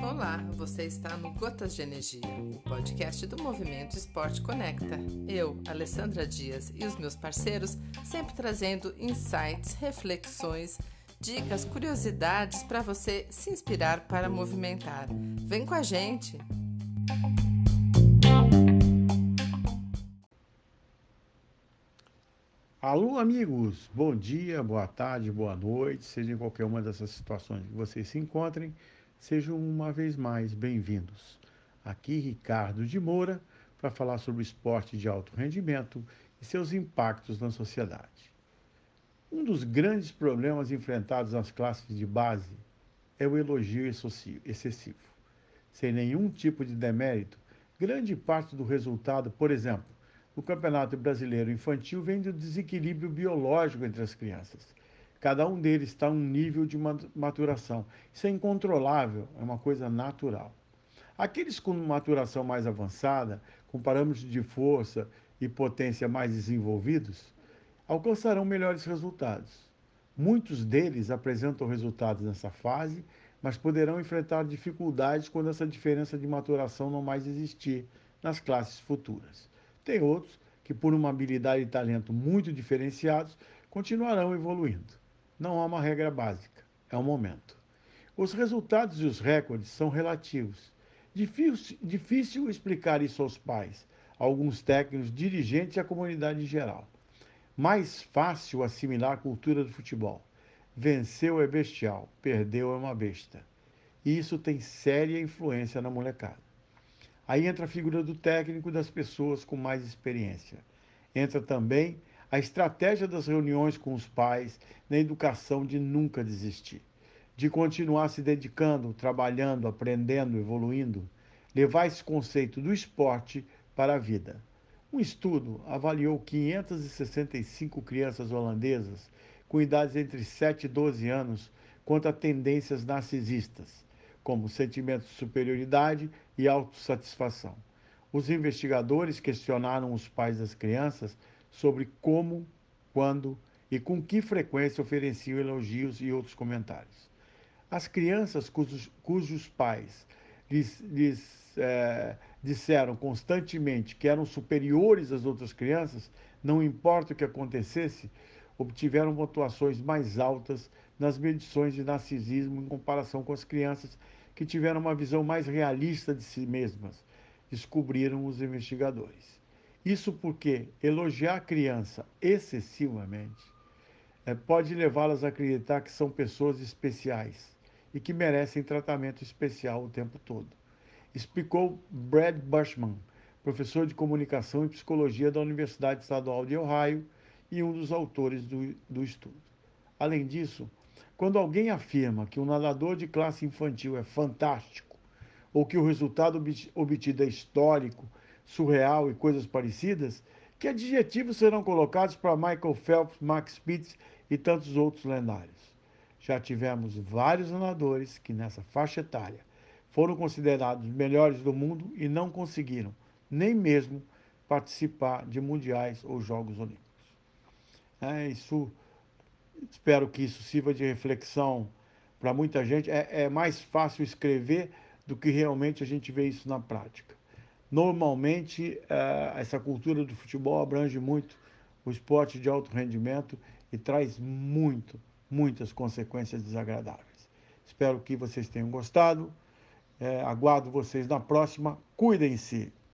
Olá, você está no Gotas de Energia, o podcast do Movimento Esporte Conecta. Eu, Alessandra Dias e os meus parceiros sempre trazendo insights, reflexões, dicas, curiosidades para você se inspirar para movimentar. Vem com a gente! Alô, amigos! Bom dia, boa tarde, boa noite, seja em qualquer uma dessas situações que vocês se encontrem, sejam uma vez mais bem-vindos. Aqui, Ricardo de Moura, para falar sobre o esporte de alto rendimento e seus impactos na sociedade. Um dos grandes problemas enfrentados nas classes de base é o elogio excessivo. Sem nenhum tipo de demérito, grande parte do resultado, por exemplo, no Campeonato Brasileiro Infantil vem do desequilíbrio biológico entre as crianças. Cada um deles está em um nível de maturação. Isso é incontrolável, é uma coisa natural. Aqueles com maturação mais avançada, com parâmetros de força e potência mais desenvolvidos, alcançarão melhores resultados. Muitos deles apresentam resultados nessa fase, mas poderão enfrentar dificuldades quando essa diferença de maturação não mais existir nas classes futuras. Tem outros que, por uma habilidade e talento muito diferenciados, continuarão evoluindo. Não há uma regra básica, é um momento. Os resultados e os recordes são relativos. Difícil, difícil explicar isso aos pais, alguns técnicos, dirigentes e à comunidade em geral. Mais fácil assimilar a cultura do futebol. Venceu é bestial, perdeu é uma besta. E isso tem séria influência na molecada. Aí entra a figura do técnico das pessoas com mais experiência. Entra também a estratégia das reuniões com os pais na educação de nunca desistir, de continuar se dedicando, trabalhando, aprendendo, evoluindo, levar esse conceito do esporte para a vida. Um estudo avaliou 565 crianças holandesas com idades entre 7 e 12 anos quanto a tendências narcisistas como sentimento de superioridade e autossatisfação. Os investigadores questionaram os pais das crianças sobre como, quando e com que frequência ofereciam elogios e outros comentários. As crianças cujos, cujos pais lhes, lhes é, disseram constantemente que eram superiores às outras crianças, não importa o que acontecesse, obtiveram pontuações mais altas nas medições de narcisismo em comparação com as crianças que tiveram uma visão mais realista de si mesmas, descobriram os investigadores. Isso porque elogiar a criança excessivamente é, pode levá-las a acreditar que são pessoas especiais e que merecem tratamento especial o tempo todo. Explicou Brad Bushman, professor de comunicação e psicologia da Universidade Estadual de Ohio e um dos autores do, do estudo. Além disso, quando alguém afirma que um nadador de classe infantil é fantástico, ou que o resultado obtido é histórico, surreal e coisas parecidas, que adjetivos serão colocados para Michael Phelps, Max Spitz e tantos outros lendários? Já tivemos vários nadadores que nessa faixa etária foram considerados melhores do mundo e não conseguiram nem mesmo participar de mundiais ou Jogos Olímpicos. É, isso Espero que isso sirva de reflexão para muita gente. É, é, mais fácil escrever do que realmente a gente vê isso na prática. Normalmente, é, essa cultura do futebol abrange muito o esporte de alto rendimento e traz muito, muitas consequências desagradáveis. Espero que vocês tenham gostado. É, aguardo vocês na próxima. Cuidem-se!